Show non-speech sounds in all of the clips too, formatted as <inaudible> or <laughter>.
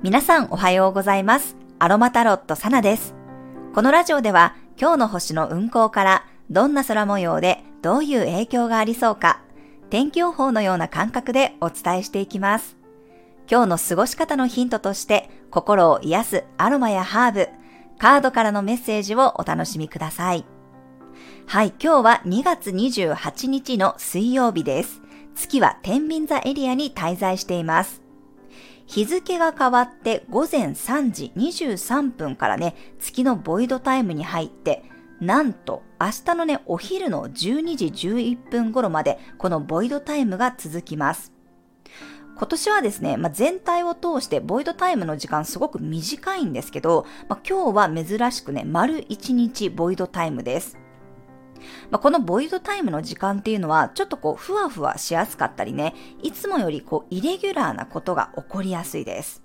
皆さんおはようございます。アロマタロットサナです。このラジオでは今日の星の運行からどんな空模様でどういう影響がありそうか、天気予報のような感覚でお伝えしていきます。今日の過ごし方のヒントとして心を癒すアロマやハーブ、カードからのメッセージをお楽しみください。はい、今日は2月28日の水曜日です。月は天秤座エリアに滞在しています。日付が変わって午前3時23分からね、月のボイドタイムに入って、なんと明日のね、お昼の12時11分頃までこのボイドタイムが続きます。今年はですね、まあ、全体を通してボイドタイムの時間すごく短いんですけど、まあ、今日は珍しくね、丸1日ボイドタイムです。まあ、このボイドタイムの時間っていうのは、ちょっとこう、ふわふわしやすかったりね、いつもよりこう、イレギュラーなことが起こりやすいです。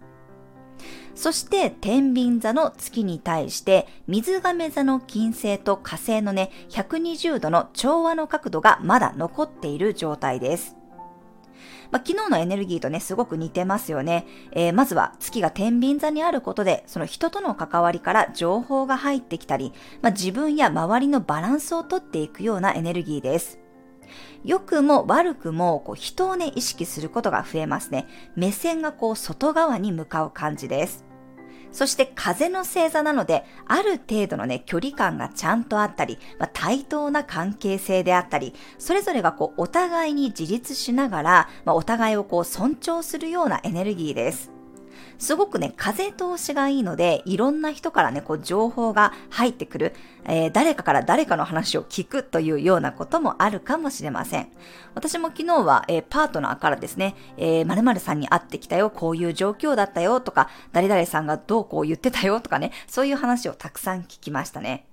そして、天秤座の月に対して、水亀座の金星と火星のね、120度の調和の角度がまだ残っている状態です。まあ、昨日のエネルギーとね、すごく似てますよね。えーまずは月が天秤座にあることで、その人との関わりから情報が入ってきたり、まあ、自分や周りのバランスをとっていくようなエネルギーです。良くも悪くもこう人をね、意識することが増えますね。目線がこう外側に向かう感じです。そして風の星座なので、ある程度のね、距離感がちゃんとあったり、まあ、対等な関係性であったり、それぞれがこう、お互いに自立しながら、まあ、お互いをこう、尊重するようなエネルギーです。すごくね、風通しがいいので、いろんな人からね、こう、情報が入ってくる、えー誰かから誰かの話を聞くというようなこともあるかもしれません。私も昨日は、えーパートナーからですね、えー、〇〇さんに会ってきたよ、こういう状況だったよとか、誰々さんがどうこう言ってたよとかね、そういう話をたくさん聞きましたね。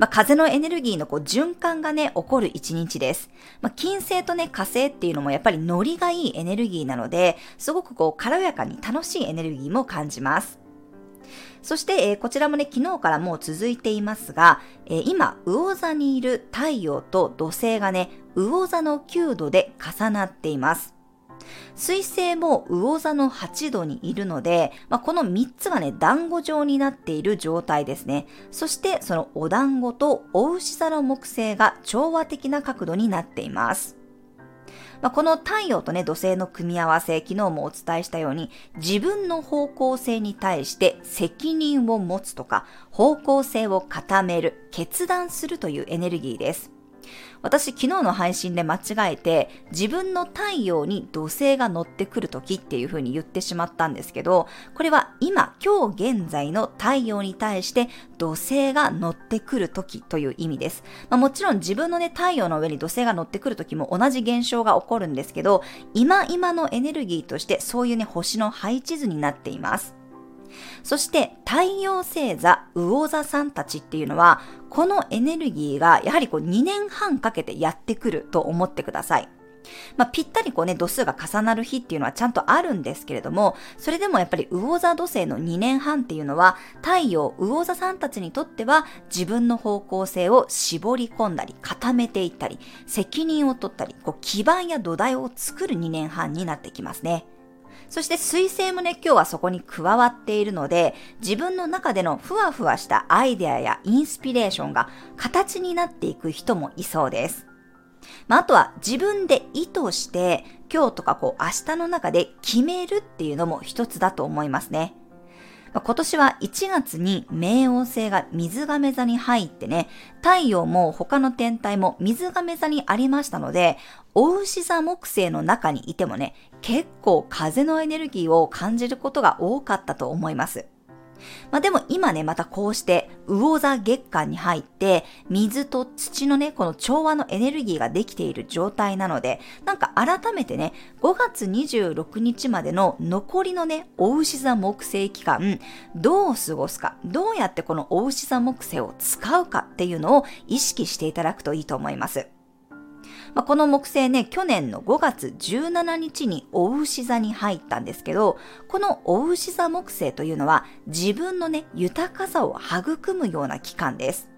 まあ、風のエネルギーのこう循環がね、起こる一日です。まあ、金星とね、火星っていうのもやっぱりノリがいいエネルギーなので、すごくこう軽やかに楽しいエネルギーも感じます。そして、えーこちらもね、昨日からもう続いていますが、えー今、魚座にいる太陽と土星がね、魚座の9度で重なっています。水星も魚座の8度にいるので、まあ、この3つがね、団子状になっている状態ですね。そして、そのお団子とお牛座の木星が調和的な角度になっています。まあ、この太陽とね、土星の組み合わせ、昨日もお伝えしたように、自分の方向性に対して責任を持つとか、方向性を固める、決断するというエネルギーです。私昨日の配信で間違えて自分の太陽に土星が乗ってくる時っていう風に言ってしまったんですけど、これは今、今日現在の太陽に対して土星が乗ってくる時という意味です。まあ、もちろん自分のね、太陽の上に土星が乗ってくる時も同じ現象が起こるんですけど、今今のエネルギーとしてそういうね、星の配置図になっています。そして太陽星座、魚座さんたちっていうのは、このエネルギーがやはりこう2年半かけてやってくると思ってください。まあ、ぴったりこうね、度数が重なる日っていうのはちゃんとあるんですけれども、それでもやっぱり魚座土星の2年半っていうのは、太陽、魚座さんたちにとっては自分の方向性を絞り込んだり、固めていったり、責任を取ったり、こう基盤や土台を作る2年半になってきますね。そして水星もね、今日はそこに加わっているので、自分の中でのふわふわしたアイデアやインスピレーションが形になっていく人もいそうです。まあ、あとは自分で意図して、今日とかこう明日の中で決めるっていうのも一つだと思いますね。今年は1月に冥王星が水亀座に入ってね、太陽も他の天体も水亀座にありましたので、お牛座木星の中にいてもね、結構風のエネルギーを感じることが多かったと思います。まあでも今ね、またこうして、魚座月間に入って、水と土のね、この調和のエネルギーができている状態なので、なんか改めてね、5月26日までの残りのね、お牛座木星期間、どう過ごすか、どうやってこのお牛座木星を使うかっていうのを意識していただくといいと思います。まあ、この木星ね、去年の5月17日にお牛座に入ったんですけど、このお牛座木星というのは自分のね、豊かさを育むような期間です。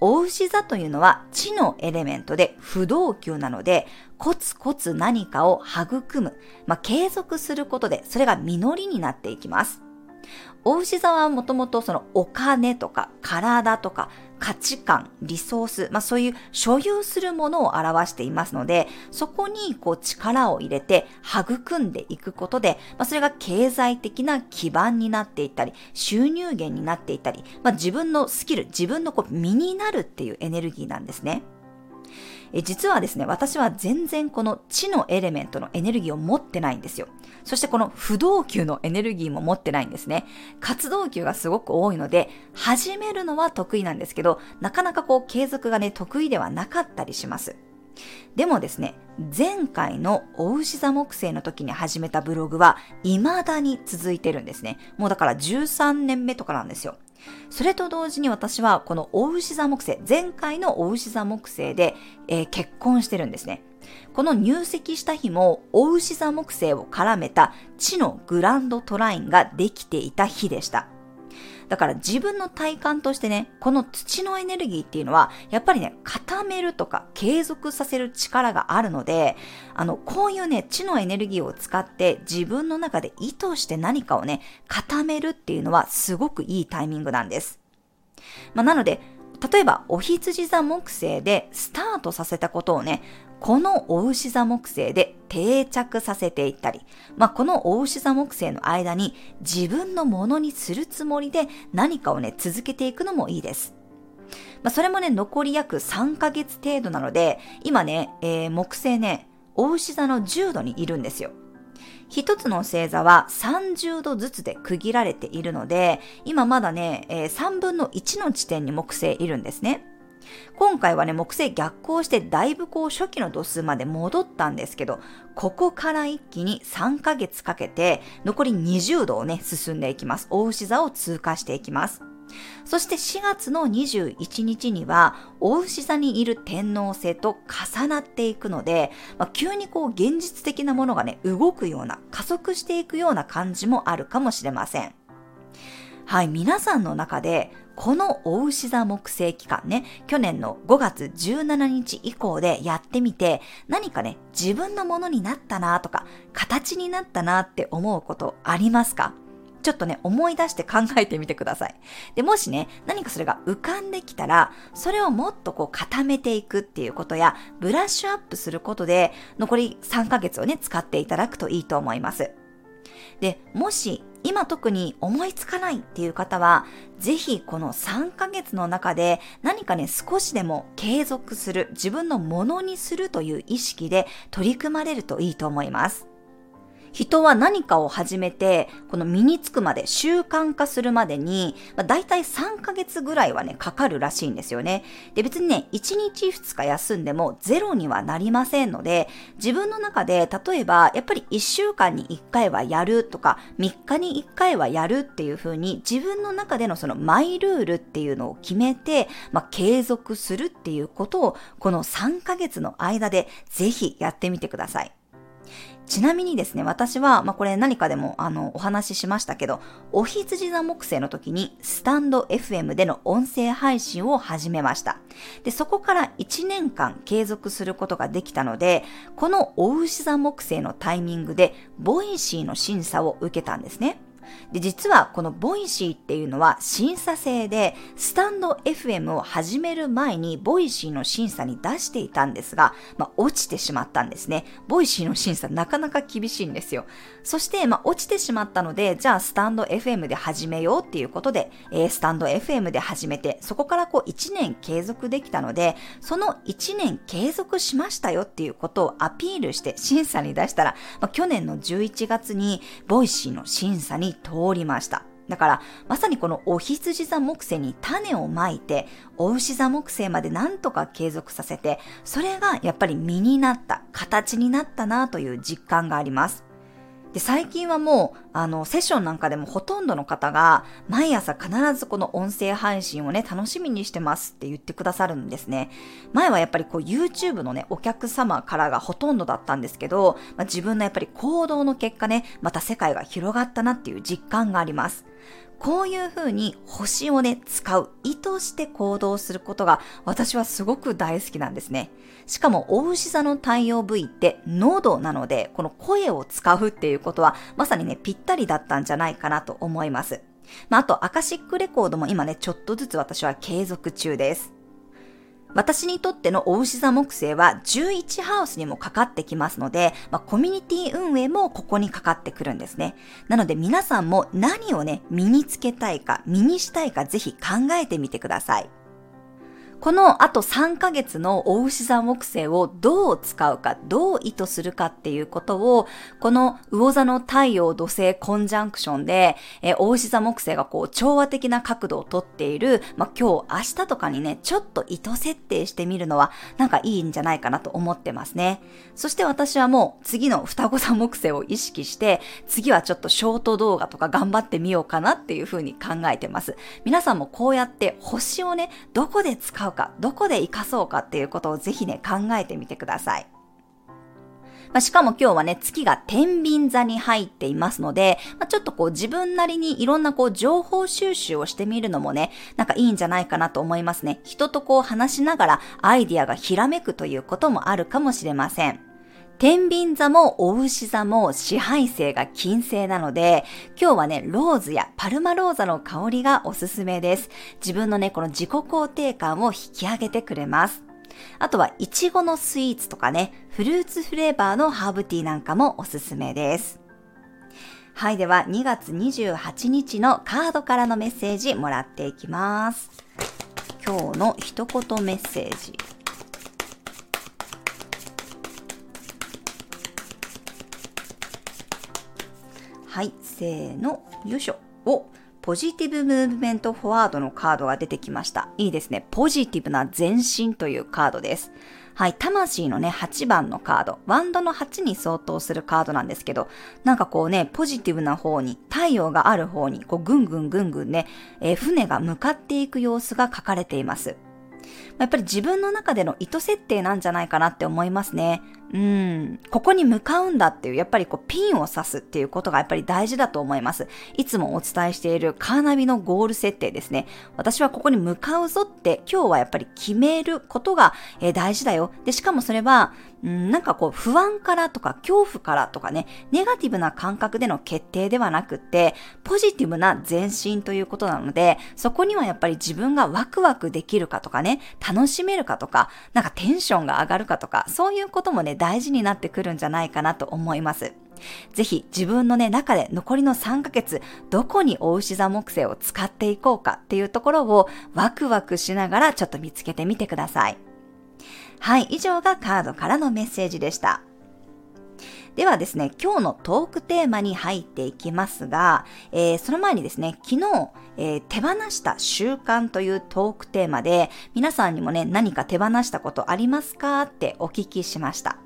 お牛座というのは地のエレメントで不動級なので、コツコツ何かを育む、まあ、継続することで、それが実りになっていきます。お牛座はもともとそのお金とか体とか価値観、リソース、まあそういう所有するものを表していますので、そこにこう力を入れて育んでいくことで、まあそれが経済的な基盤になっていったり、収入源になっていったり、まあ自分のスキル、自分のこう身になるっていうエネルギーなんですね。え実はですね、私は全然この地のエレメントのエネルギーを持ってないんですよ。そしてこの不動級のエネルギーも持ってないんですね。活動級がすごく多いので、始めるのは得意なんですけど、なかなかこう継続がね、得意ではなかったりします。でもですね、前回のお牛座木星の時に始めたブログは未だに続いてるんですね。もうだから13年目とかなんですよ。それと同時に私はこのお牛座木星、前回のお牛座木星で、えー、結婚してるんですね。この入籍した日も、お牛座木星を絡めた地のグランドトラインができていた日でした。だから自分の体感としてね、この土のエネルギーっていうのは、やっぱりね、固めるとか継続させる力があるので、あの、こういうね、地のエネルギーを使って自分の中で意図して何かをね、固めるっていうのはすごくいいタイミングなんです。まあ、なので、例えば、お羊座木星でスタートさせたことをね、このお牛座木星で定着させていったり、まあ、このお牛座木星の間に自分のものにするつもりで何かをね、続けていくのもいいです。まあ、それもね、残り約3ヶ月程度なので、今ね、えー、木星ね、お牛座の10度にいるんですよ。一つの星座は30度ずつで区切られているので、今まだね、えー、3分の1の地点に木星いるんですね。今回はね、木星逆行してだいぶこう初期の度数まで戻ったんですけど、ここから一気に3ヶ月かけて残り20度をね、進んでいきます。大牛座を通過していきます。そして4月の21日には、大牛座にいる天皇星と重なっていくので、まあ、急にこう現実的なものがね、動くような、加速していくような感じもあるかもしれません。はい、皆さんの中でこのお牛座木星期間ね、去年の5月17日以降でやってみて、何かね、自分のものになったなとか、形になったなって思うことありますか？ちょっとね、思い出して考えてみてください。で、もしね、何かそれが浮かんできたら、それをもっとこう固めていくっていうことや、ブラッシュアップすることで、残り3ヶ月をね、使っていただくといいと思います。で、もし今特に思いつかないっていう方は、ぜひこの3ヶ月の中で何かね、少しでも継続する、自分のものにするという意識で取り組まれるといいと思います。人は何かを始めて、この身につくまで、習慣化するまでに、まあ、大体3ヶ月ぐらいはね、かかるらしいんですよね。で、別にね、1日2日休んでもゼロにはなりませんので、自分の中で、例えば、やっぱり1週間に1回はやるとか、3日に1回はやるっていう風に、自分の中でのそのマイルールっていうのを決めて、まあ、継続するっていうことを、この3ヶ月の間でぜひやってみてください。ちなみにですね、私は、まあ、これ何かでも、あの、お話ししましたけど、お羊座木星の時に、スタンド FM での音声配信を始めました。で、そこから1年間継続することができたので、このお牛座木星のタイミングで、 Voicy の審査を受けたんですね。で、実はこの Voicy っていうのは審査制で、スタンド FM を始める前に Voicy の審査に出していたんですが、まあ、落ちてしまったんですね。 Voicy の審査なかなか厳しいんですよ。そして、まあ、落ちてしまったので、じゃあスタンド FM で始めようっていうことで、えー、スタンド FM で始めて、そこからこう1年継続できたので、その1年継続しましたよっていうことをアピールして審査に出したら、まあ、去年の11月に Voicy の審査に通りました。だから、まさにこのお羊座木星に種をまいて、お牛座木星までなんとか継続させて、それがやっぱり実になった、形になったなという実感があります。で、最近はもう、あの、セッションなんかでもほとんどの方が、毎朝必ずこの音声配信をね、楽しみにしてますって言ってくださるんですね。前はやっぱりこう YouTube のね、お客様からがほとんどだったんですけど、まあ、自分のやっぱり行動の結果ね、また世界が広がったなっていう実感があります。こういう風に星をね、使う、意図して行動することが私はすごく大好きなんですね。しかも、お牛座の太陽部位って喉なので、この声を使うっていうことは、まさにね、ぴったりだったんじゃないかなと思います。まあ、あと、アカシックレコードも今ね、ちょっとずつ私は継続中です。私にとってのお牛座木星は11ハウスにもかかってきますので、まあ、コミュニティ運営もここにかかってくるんですね。なので皆さんも何をね、身につけたいか、身にしたいかぜひ考えてみてください。このあと3ヶ月の大牛座木星をどう使うか、どう意図するかっていうことを、この魚座の太陽土星コンジャンクションで、え大牛座木星がこう調和的な角度をとっている、まあ、今日、明日とかにね、ちょっと意図設定してみるのはなんかいいんじゃないかなと思ってますね。そして私はもう次の双子座木星を意識して、次はちょっとショート動画とか頑張ってみようかなっていうふうに考えてます。皆さんもこうやって星をね、どこで使うか、どこで活かそうかっていうことをぜひね、考えてみてください。まあ、しかも今日はね、月が天秤座に入っていますので、まあ、ちょっとこう自分なりにいろんなこう情報収集をしてみるのもね、なんかいいんじゃないかなと思いますね。人とこう話しながらアイディアがひらめくということもあるかもしれません。天秤座もお牛座も支配性が金星なので、今日はね、ローズやパルマローザの香りがおすすめです。自分のね、この自己肯定感を引き上げてくれます。あとは、いちごのスイーツとかね、フルーツフレーバーのハーブティーなんかもおすすめです。はい、では2月28日のカードからのメッセージもらっていきます。今日の一言メッセージ。せーの、よいしょ。お、ポジティブムーブメントフォワードのカードが出てきました。いいですね。ポジティブな前進というカードです。はい、魂のね、8番のカード、ワンドの8に相当するカードなんですけど、なんかこうね、ポジティブな方に、太陽がある方に、こう、ぐんぐんぐんぐんね、えー、船が向かっていく様子が書かれています。やっぱり自分の中での意図設定なんじゃないかなって思いますね。うん、ここに向かうんだっていう、やっぱりこうピンを刺すっていうことがやっぱり大事だと思います。いつもお伝えしているカーナビのゴール設定ですね。私はここに向かうぞって今日はやっぱり決めることが、えー、大事だよ。で、しかもそれは、うん、なんかこう不安からとか恐怖からとかね、ネガティブな感覚での決定ではなくって、ポジティブな前進ということなので、そこにはやっぱり自分がワクワクできるかとかね、楽しめるかとか、なんかテンションが上がるかとか、そういうこともね、大事になってくるんじゃないかなと思います。ぜひ自分のね、中で残りの3ヶ月、どこにお牛座木星を使っていこうかっていうところをワクワクしながらちょっと見つけてみてください。はい、以上がカードからのメッセージでした。ではですね、今日のトークテーマに入っていきますが、えー、その前にですね、昨日、えー、手放した習慣というトークテーマで、皆さんにもね、何か手放したことありますかってお聞きしました。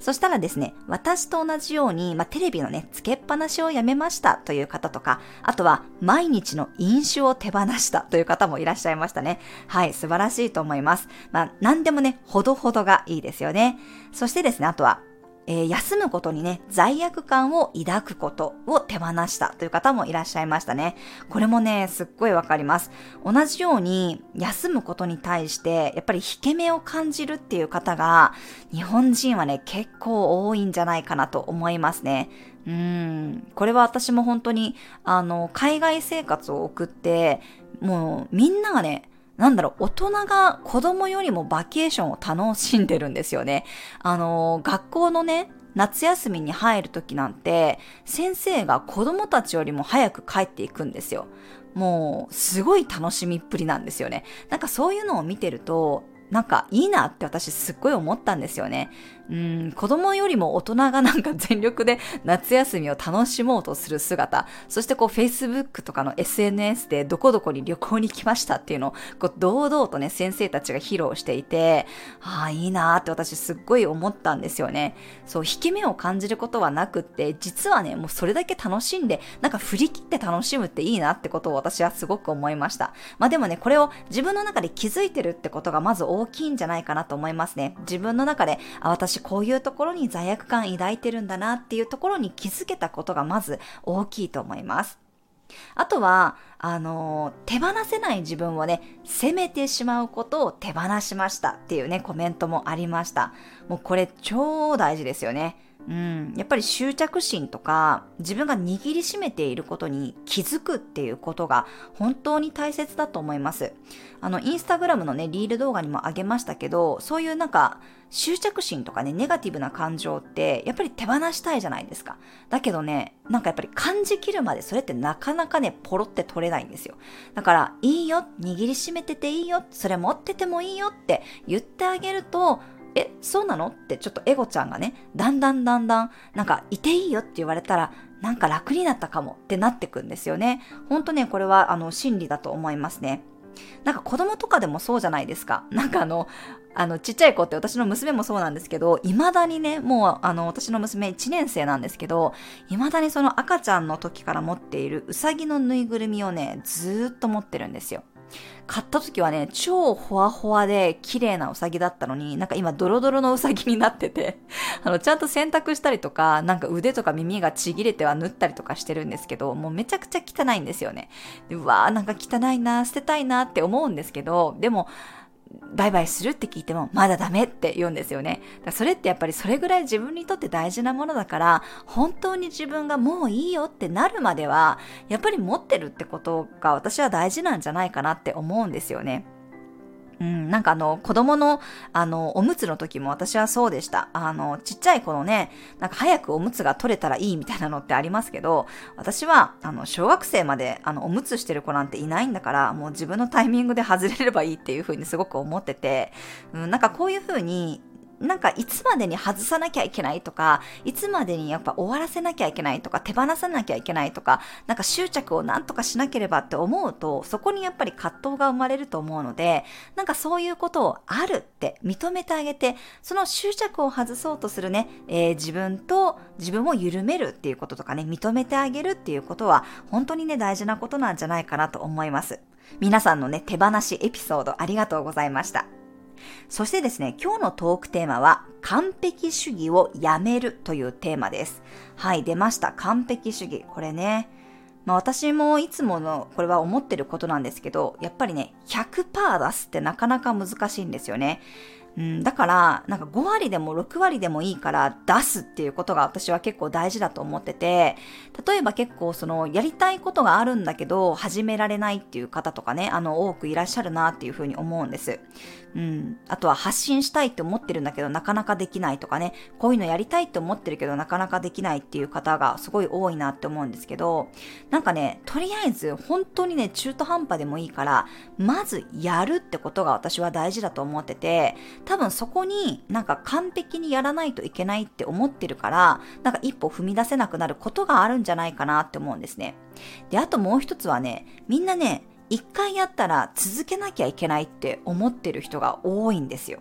そしたらですね、私と同じように、まあ、テレビのね、つけっぱなしをやめましたという方とか、あとは毎日の飲酒を手放したという方もいらっしゃいましたね。はい、素晴らしいと思います。まあ、何でもね、ほどほどがいいですよね。そしてですね、あとは、えー、休むことにね、罪悪感を抱くことを手放したという方もいらっしゃいましたね。これもね、すっごいわかります。同じように、休むことに対して、やっぱり引け目を感じるっていう方が、日本人はね、結構多いんじゃないかなと思いますね。うん、これは私も本当に、あの、海外生活を送って、もうみんながね、なんだろう、大人が子供よりもバケーションを楽しんでるんですよね。あの、学校のね、夏休みに入る時なんて、先生が子供たちよりも早く帰っていくんですよ。もう、すごい楽しみっぷりなんですよね。なんかそういうのを見てると、なんかいいなって私すっごい思ったんですよね。うん、子供よりも大人がなんか全力で夏休みを楽しもうとする姿、そしてこう Facebook とかの SNS でどこどこに旅行に来ましたっていうのをこう堂々とね先生たちが披露していて、ああ、いいなーって私すっごい思ったんですよね。そう、引き目を感じることはなくって、実はね、もうそれだけ楽しんで、なんか振り切って楽しむっていいなってことを私はすごく思いました。まあでもね、これを自分の中で気づいてるってことがまず大きいんじゃないかなと思いますね。自分の中で、あ、私私こういうところに罪悪感抱いてるんだなっていうところに気づけたことがまず大きいと思います。あとは、あの手放せない自分をね、責めてしまうことを手放しましたっていうね、コメントもありました。もうこれ超大事ですよね。うん、やっぱり執着心とか自分が握りしめていることに気づくっていうことが本当に大切だと思います。あの、インスタグラムのね、リール動画にもあげましたけど、そういうなんか執着心とかね、ネガティブな感情ってやっぱり手放したいじゃないですか。だけどね、なんかやっぱり感じきるまでそれってなかなかね、ポロって取れないんですよ。だから、いいよ、握りしめてていいよ、それ持っててもいいよって言ってあげると、え、そうなの？ってちょっとエゴちゃんがね、だんだんだんだん、なんか、いていいよって言われたら、なんか楽になったかもってなってくんですよね。ほんとね、これは、あの、真理だと思いますね。なんか子供とかでもそうじゃないですか。なんかあの、あの、ちっちゃい子って私の娘もそうなんですけど、未だにね、もうあの、私の娘1年生なんですけど、未だにその赤ちゃんの時から持っているうさぎのぬいぐるみをね、ずーっと持ってるんですよ。買った時はね、超ホワホワで綺麗なウサギだったのに、なんか今ドロドロのウサギになってて、<laughs> あの、ちゃんと洗濯したりとか、なんか腕とか耳がちぎれては縫ったりとかしてるんですけど、もうめちゃくちゃ汚いんですよね。うわーなんか汚いな、捨てたいなって思うんですけど、でも、バイバイするって聞いても、まだダメって言うんですよね。それってやっぱりそれぐらい自分にとって大事なものだから、本当に自分がもういいよってなるまでは、やっぱり持ってるってことが私は大事なんじゃないかなって思うんですよね。うん、なんかあの、子供の、あの、おむつの時も私はそうでした。あの、ちっちゃい子のね、なんか早くおむつが取れたらいいみたいなのってありますけど、私は、あの、小学生まで、あの、おむつしてる子なんていないんだから、もう自分のタイミングで外れればいいっていう風にすごく思ってて、うん、なんかこういう風に、なんかいつまでに外さなきゃいけないとか、いつまでにやっぱ終わらせなきゃいけないとか、手放さなきゃいけないとか、なんか執着をなんとかしなければって思うと、そこにやっぱり葛藤が生まれると思うので、なんかそういうことをあるって認めてあげて、その執着を外そうとするね、えー、自分と自分を緩めるっていうこととかね、認めてあげるっていうことは、本当にね、大事なことなんじゃないかなと思います。皆さんのね、手放しエピソードありがとうございました。そしてですね、今日のトークテーマは、完璧主義をやめるというテーマです。はい、出ました。完璧主義。これね、まあ私もいつものこれは思ってることなんですけど、やっぱりね、100%出すってなかなか難しいんですよね。うん、だから、なんか5割でも6割でもいいから出すっていうことが私は結構大事だと思ってて、例えば結構そのやりたいことがあるんだけど始められないっていう方とかね、あの多くいらっしゃるなっていうふうに思うんです。うん。あとは発信したいって思ってるんだけどなかなかできないとかね、こういうのやりたいって思ってるけどなかなかできないっていう方がすごい多いなって思うんですけど、なんかね、とりあえず本当にね、中途半端でもいいから、まずやるってことが私は大事だと思ってて、多分そこになんか完璧にやらないといけないって思ってるから、なんか一歩踏み出せなくなることがあるんじゃないかなって思うんですね。で、あともう一つはね、みんなね、一回やったら続けなきゃいけないって思ってる人が多いんですよ。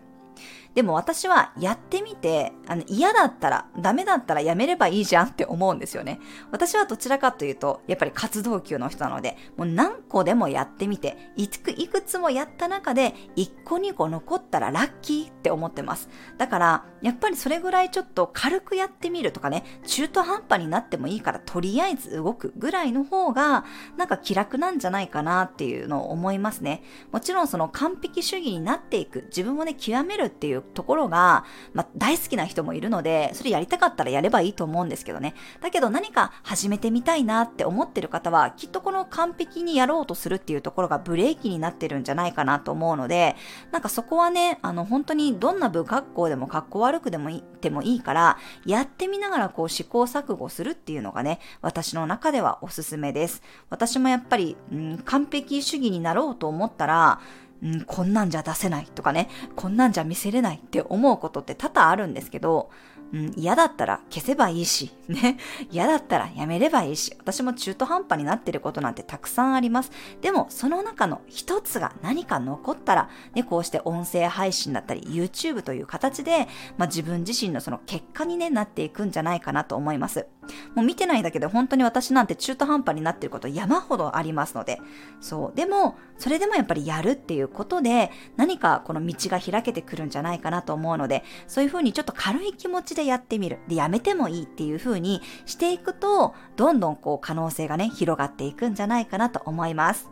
でも私はやってみて、あの嫌だったら、ダメだったらやめればいいじゃん <laughs> って思うんですよね。私はどちらかというと、やっぱり活動級の人なので、もう何個でもやってみて、いくいくつもやった中で、1個2個残ったらラッキーって思ってます。だから、やっぱりそれぐらいちょっと軽くやってみるとかね、中途半端になってもいいから、とりあえず動くぐらいの方が、なんか気楽なんじゃないかなっていうのを思いますね。もちろんその完璧主義になっていく、自分をね、極めるっていうところが、まあ、大好きな人もいるので、それやりたかったらやればいいと思うんですけどね。だけど何か始めてみたいなって思ってる方は、きっとこの完璧にやろうとするっていうところがブレーキになってるんじゃないかなと思うので、なんかそこはね、あの、本当にどんな部格好でも格好悪くでもいい、てもいいから、やってみながらこう試行錯誤するっていうのがね、私の中ではおすすめです。私もやっぱり、うん、完璧主義になろうと思ったら、うん、こんなんじゃ出せないとかね、こんなんじゃ見せれないって思うことって多々あるんですけど、うん、嫌だったら消せばいいし、<laughs> ね。嫌だったらやめればいいし、私も中途半端になってることなんてたくさんあります。でも、その中の一つが何か残ったら、ね、こうして音声配信だったり、YouTube という形で、まあ、自分自身のその結果にね、なっていくんじゃないかなと思います。もう見てないだけで本当に私なんて中途半端になってること山ほどありますので。そう。でも、それでもやっぱりやるっていうことで、何かこの道が開けてくるんじゃないかなと思うので、そういうふうにちょっと軽い気持ちでやってみる。で、やめてもいいっていう風にしていくと、どんどんこう可能性がね、広がっていくんじゃないかなと思います。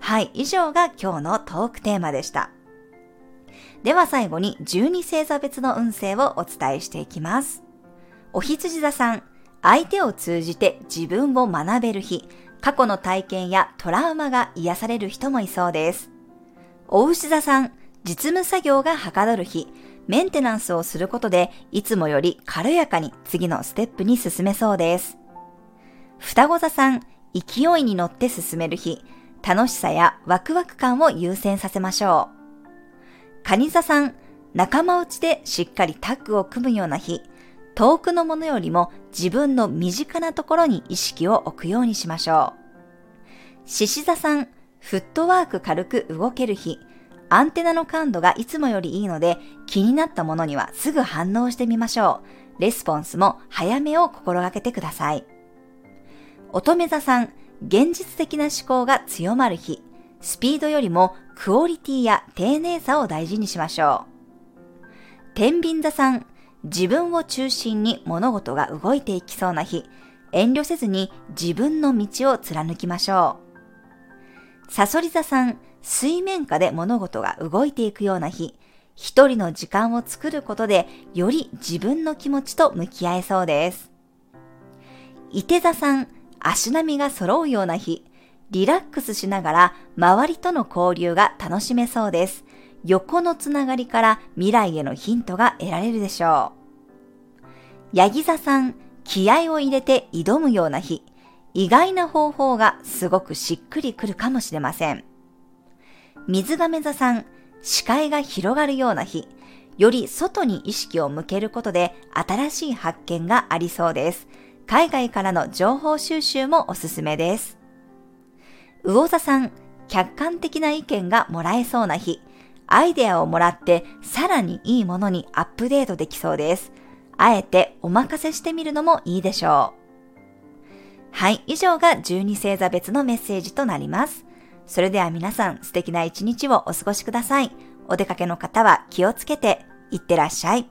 はい、以上が今日のトークテーマでした。では最後に12星座別の運勢をお伝えしていきます。お羊座さん、相手を通じて自分を学べる日、過去の体験やトラウマが癒される人もいそうです。お牛座さん、実務作業がはかどる日、メンテナンスをすることで、いつもより軽やかに次のステップに進めそうです。双子座さん、勢いに乗って進める日、楽しさやワクワク感を優先させましょう。蟹座さん、仲間内でしっかりタッグを組むような日、遠くのものよりも自分の身近なところに意識を置くようにしましょう。獅子座さん、フットワーク軽く動ける日、アンテナの感度がいつもよりいいので、気になったものにはすぐ反応してみましょう。レスポンスも早めを心がけてください。乙女座さん、現実的な思考が強まる日、スピードよりもクオリティや丁寧さを大事にしましょう。天秤座さん、自分を中心に物事が動いていきそうな日、遠慮せずに自分の道を貫きましょう。サソリ座さん、水面下で物事が動いていくような日、一人の時間を作ることで、より自分の気持ちと向き合えそうです。伊手座さん、足並みが揃うような日、リラックスしながら周りとの交流が楽しめそうです。横のつながりから未来へのヒントが得られるでしょう。ヤギ座さん、気合を入れて挑むような日、意外な方法がすごくしっくりくるかもしれません。水亀座さん、視界が広がるような日、より外に意識を向けることで新しい発見がありそうです。海外からの情報収集もおすすめです。魚座さん、客観的な意見がもらえそうな日、アイデアをもらってさらにいいものにアップデートできそうです。あえてお任せしてみるのもいいでしょう。はい、以上が12星座別のメッセージとなります。それでは皆さん素敵な一日をお過ごしください。お出かけの方は気をつけていってらっしゃい。